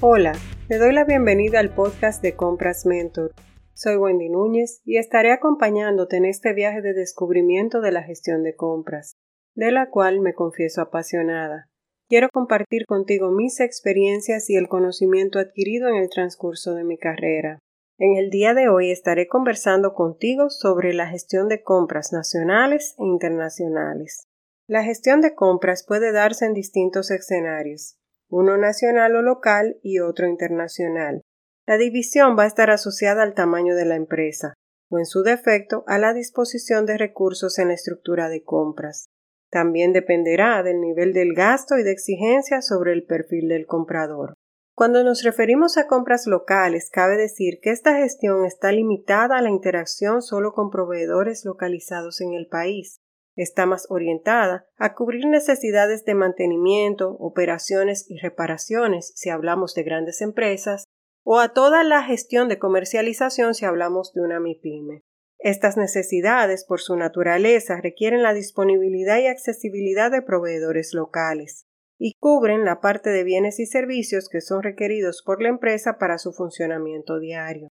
Hola, te doy la bienvenida al podcast de Compras Mentor. Soy Wendy Núñez y estaré acompañándote en este viaje de descubrimiento de la gestión de compras, de la cual me confieso apasionada. Quiero compartir contigo mis experiencias y el conocimiento adquirido en el transcurso de mi carrera. En el día de hoy estaré conversando contigo sobre la gestión de compras nacionales e internacionales. La gestión de compras puede darse en distintos escenarios, uno nacional o local y otro internacional. La división va a estar asociada al tamaño de la empresa, o en su defecto a la disposición de recursos en la estructura de compras. También dependerá del nivel del gasto y de exigencia sobre el perfil del comprador. Cuando nos referimos a compras locales, cabe decir que esta gestión está limitada a la interacción solo con proveedores localizados en el país. Está más orientada a cubrir necesidades de mantenimiento, operaciones y reparaciones si hablamos de grandes empresas, o a toda la gestión de comercialización si hablamos de una MIPYME. Estas necesidades, por su naturaleza, requieren la disponibilidad y accesibilidad de proveedores locales y cubren la parte de bienes y servicios que son requeridos por la empresa para su funcionamiento diario.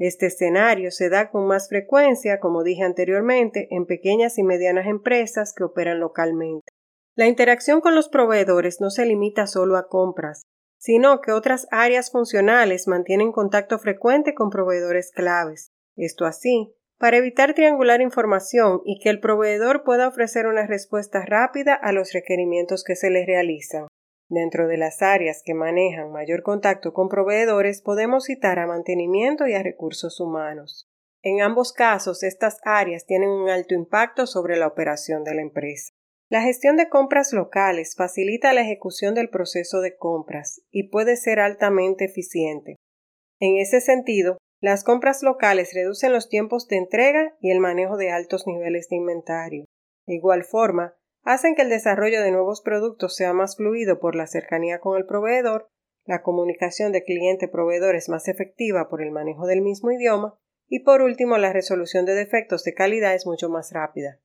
Este escenario se da con más frecuencia, como dije anteriormente, en pequeñas y medianas empresas que operan localmente. La interacción con los proveedores no se limita solo a compras, sino que otras áreas funcionales mantienen contacto frecuente con proveedores claves. Esto así, para evitar triangular información y que el proveedor pueda ofrecer una respuesta rápida a los requerimientos que se le realizan. Dentro de las áreas que manejan mayor contacto con proveedores podemos citar a mantenimiento y a recursos humanos. En ambos casos, estas áreas tienen un alto impacto sobre la operación de la empresa. La gestión de compras locales facilita la ejecución del proceso de compras y puede ser altamente eficiente. En ese sentido, las compras locales reducen los tiempos de entrega y el manejo de altos niveles de inventario. De igual forma, hacen que el desarrollo de nuevos productos sea más fluido por la cercanía con el proveedor, la comunicación de cliente-proveedor es más efectiva por el manejo del mismo idioma y por último la resolución de defectos de calidad es mucho más rápida.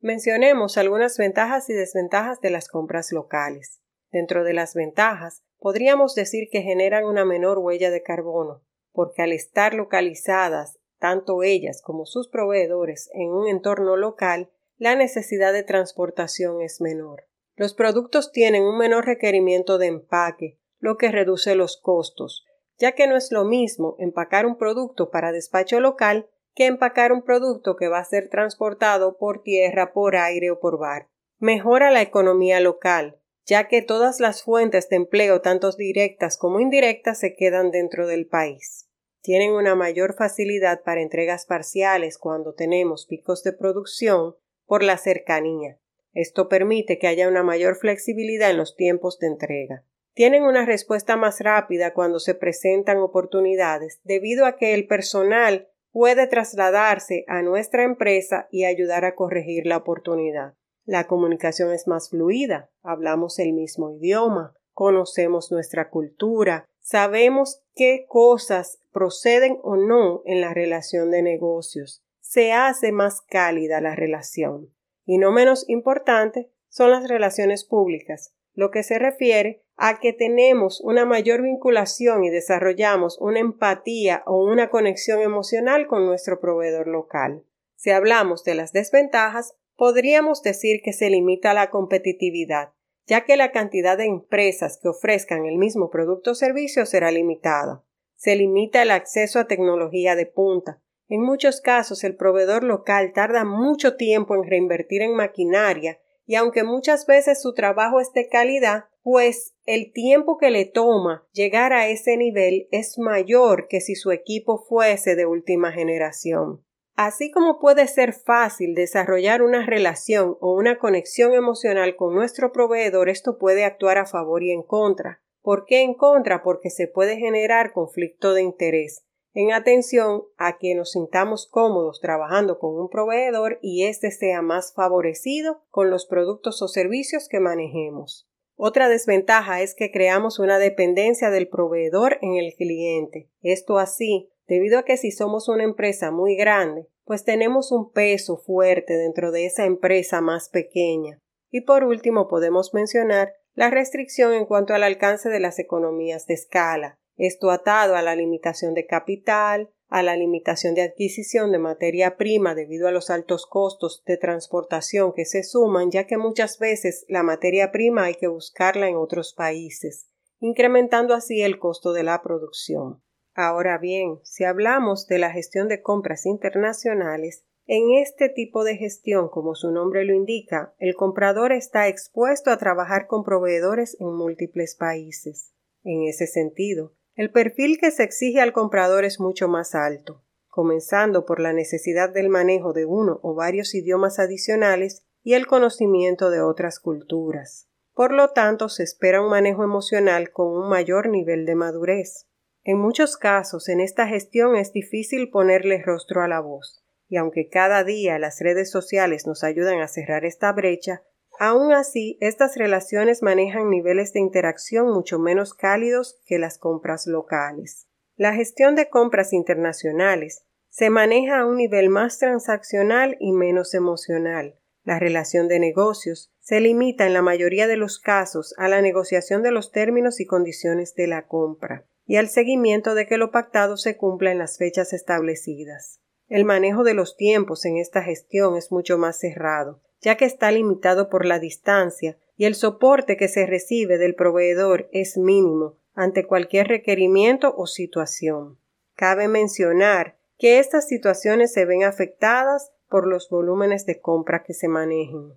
Mencionemos algunas ventajas y desventajas de las compras locales. Dentro de las ventajas, podríamos decir que generan una menor huella de carbono, porque al estar localizadas tanto ellas como sus proveedores en un entorno local, la necesidad de transportación es menor. Los productos tienen un menor requerimiento de empaque, lo que reduce los costos, ya que no es lo mismo empacar un producto para despacho local que empacar un producto que va a ser transportado por tierra, por aire o por bar. Mejora la economía local, ya que todas las fuentes de empleo, tanto directas como indirectas, se quedan dentro del país tienen una mayor facilidad para entregas parciales cuando tenemos picos de producción por la cercanía. Esto permite que haya una mayor flexibilidad en los tiempos de entrega. Tienen una respuesta más rápida cuando se presentan oportunidades debido a que el personal puede trasladarse a nuestra empresa y ayudar a corregir la oportunidad. La comunicación es más fluida, hablamos el mismo idioma, conocemos nuestra cultura, sabemos qué cosas proceden o no en la relación de negocios. Se hace más cálida la relación. Y no menos importante son las relaciones públicas, lo que se refiere a que tenemos una mayor vinculación y desarrollamos una empatía o una conexión emocional con nuestro proveedor local. Si hablamos de las desventajas, podríamos decir que se limita la competitividad, ya que la cantidad de empresas que ofrezcan el mismo producto o servicio será limitada. Se limita el acceso a tecnología de punta. En muchos casos el proveedor local tarda mucho tiempo en reinvertir en maquinaria y aunque muchas veces su trabajo es de calidad, pues el tiempo que le toma llegar a ese nivel es mayor que si su equipo fuese de última generación. Así como puede ser fácil desarrollar una relación o una conexión emocional con nuestro proveedor, esto puede actuar a favor y en contra. ¿Por qué en contra? Porque se puede generar conflicto de interés en atención a que nos sintamos cómodos trabajando con un proveedor y éste sea más favorecido con los productos o servicios que manejemos. Otra desventaja es que creamos una dependencia del proveedor en el cliente. Esto así debido a que si somos una empresa muy grande, pues tenemos un peso fuerte dentro de esa empresa más pequeña. Y por último podemos mencionar la restricción en cuanto al alcance de las economías de escala, esto atado a la limitación de capital, a la limitación de adquisición de materia prima debido a los altos costos de transportación que se suman, ya que muchas veces la materia prima hay que buscarla en otros países, incrementando así el costo de la producción. Ahora bien, si hablamos de la gestión de compras internacionales, en este tipo de gestión, como su nombre lo indica, el comprador está expuesto a trabajar con proveedores en múltiples países. En ese sentido, el perfil que se exige al comprador es mucho más alto, comenzando por la necesidad del manejo de uno o varios idiomas adicionales y el conocimiento de otras culturas. Por lo tanto, se espera un manejo emocional con un mayor nivel de madurez. En muchos casos, en esta gestión es difícil ponerle rostro a la voz, y aunque cada día las redes sociales nos ayudan a cerrar esta brecha, Aún así, estas relaciones manejan niveles de interacción mucho menos cálidos que las compras locales. La gestión de compras internacionales se maneja a un nivel más transaccional y menos emocional. La relación de negocios se limita en la mayoría de los casos a la negociación de los términos y condiciones de la compra y al seguimiento de que lo pactado se cumpla en las fechas establecidas. El manejo de los tiempos en esta gestión es mucho más cerrado, ya que está limitado por la distancia y el soporte que se recibe del proveedor es mínimo ante cualquier requerimiento o situación. Cabe mencionar que estas situaciones se ven afectadas por los volúmenes de compra que se manejen.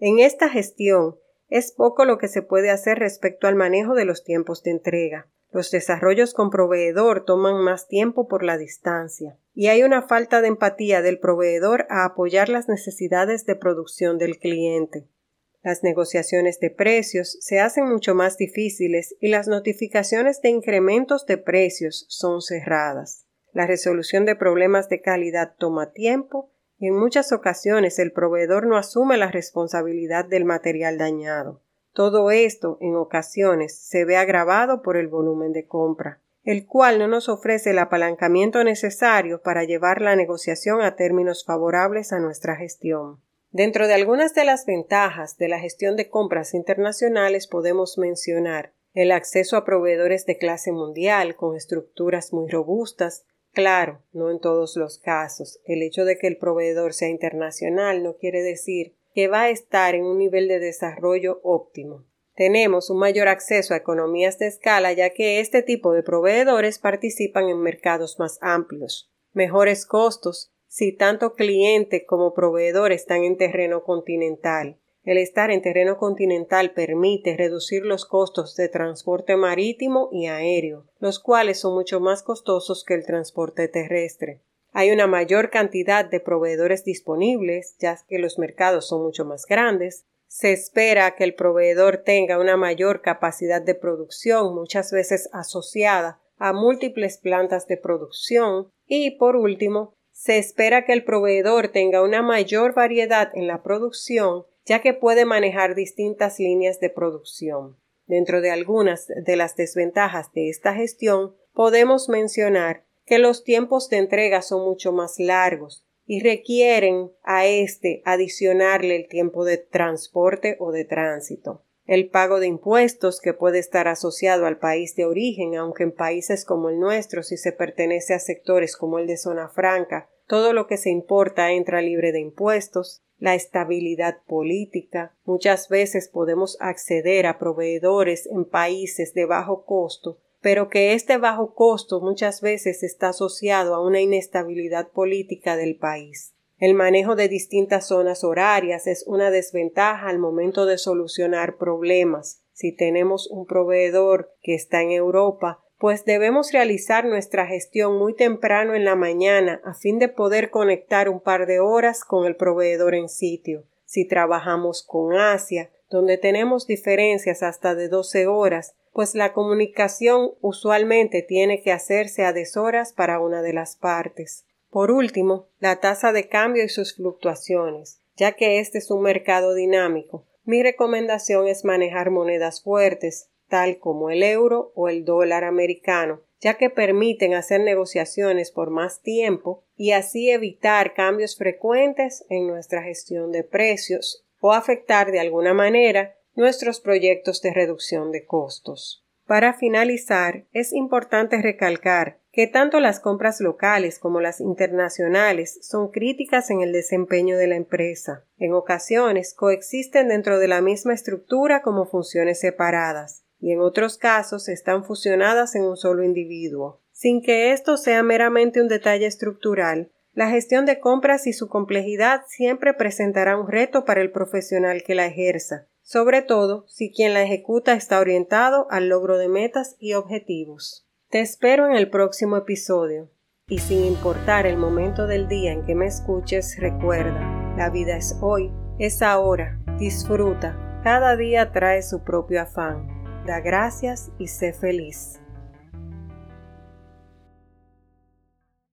En esta gestión es poco lo que se puede hacer respecto al manejo de los tiempos de entrega. Los desarrollos con proveedor toman más tiempo por la distancia y hay una falta de empatía del proveedor a apoyar las necesidades de producción del cliente. Las negociaciones de precios se hacen mucho más difíciles y las notificaciones de incrementos de precios son cerradas. La resolución de problemas de calidad toma tiempo y en muchas ocasiones el proveedor no asume la responsabilidad del material dañado. Todo esto, en ocasiones, se ve agravado por el volumen de compra, el cual no nos ofrece el apalancamiento necesario para llevar la negociación a términos favorables a nuestra gestión. Dentro de algunas de las ventajas de la gestión de compras internacionales podemos mencionar el acceso a proveedores de clase mundial con estructuras muy robustas, Claro, no en todos los casos. El hecho de que el proveedor sea internacional no quiere decir que va a estar en un nivel de desarrollo óptimo. Tenemos un mayor acceso a economías de escala ya que este tipo de proveedores participan en mercados más amplios. Mejores costos si tanto cliente como proveedor están en terreno continental. El estar en terreno continental permite reducir los costos de transporte marítimo y aéreo, los cuales son mucho más costosos que el transporte terrestre. Hay una mayor cantidad de proveedores disponibles, ya que los mercados son mucho más grandes. Se espera que el proveedor tenga una mayor capacidad de producción, muchas veces asociada a múltiples plantas de producción. Y, por último, se espera que el proveedor tenga una mayor variedad en la producción, ya que puede manejar distintas líneas de producción. Dentro de algunas de las desventajas de esta gestión, podemos mencionar que los tiempos de entrega son mucho más largos y requieren a este adicionarle el tiempo de transporte o de tránsito. El pago de impuestos que puede estar asociado al país de origen, aunque en países como el nuestro, si se pertenece a sectores como el de zona franca, todo lo que se importa entra libre de impuestos, la estabilidad política. Muchas veces podemos acceder a proveedores en países de bajo costo pero que este bajo costo muchas veces está asociado a una inestabilidad política del país. El manejo de distintas zonas horarias es una desventaja al momento de solucionar problemas. Si tenemos un proveedor que está en Europa, pues debemos realizar nuestra gestión muy temprano en la mañana a fin de poder conectar un par de horas con el proveedor en sitio. Si trabajamos con Asia, donde tenemos diferencias hasta de 12 horas, pues la comunicación usualmente tiene que hacerse a deshoras para una de las partes. Por último, la tasa de cambio y sus fluctuaciones. Ya que este es un mercado dinámico, mi recomendación es manejar monedas fuertes, tal como el euro o el dólar americano, ya que permiten hacer negociaciones por más tiempo y así evitar cambios frecuentes en nuestra gestión de precios o afectar de alguna manera nuestros proyectos de reducción de costos. Para finalizar, es importante recalcar que tanto las compras locales como las internacionales son críticas en el desempeño de la empresa. En ocasiones coexisten dentro de la misma estructura como funciones separadas, y en otros casos están fusionadas en un solo individuo. Sin que esto sea meramente un detalle estructural, la gestión de compras y su complejidad siempre presentará un reto para el profesional que la ejerza, sobre todo si quien la ejecuta está orientado al logro de metas y objetivos. Te espero en el próximo episodio. Y sin importar el momento del día en que me escuches, recuerda, la vida es hoy, es ahora, disfruta, cada día trae su propio afán. Da gracias y sé feliz.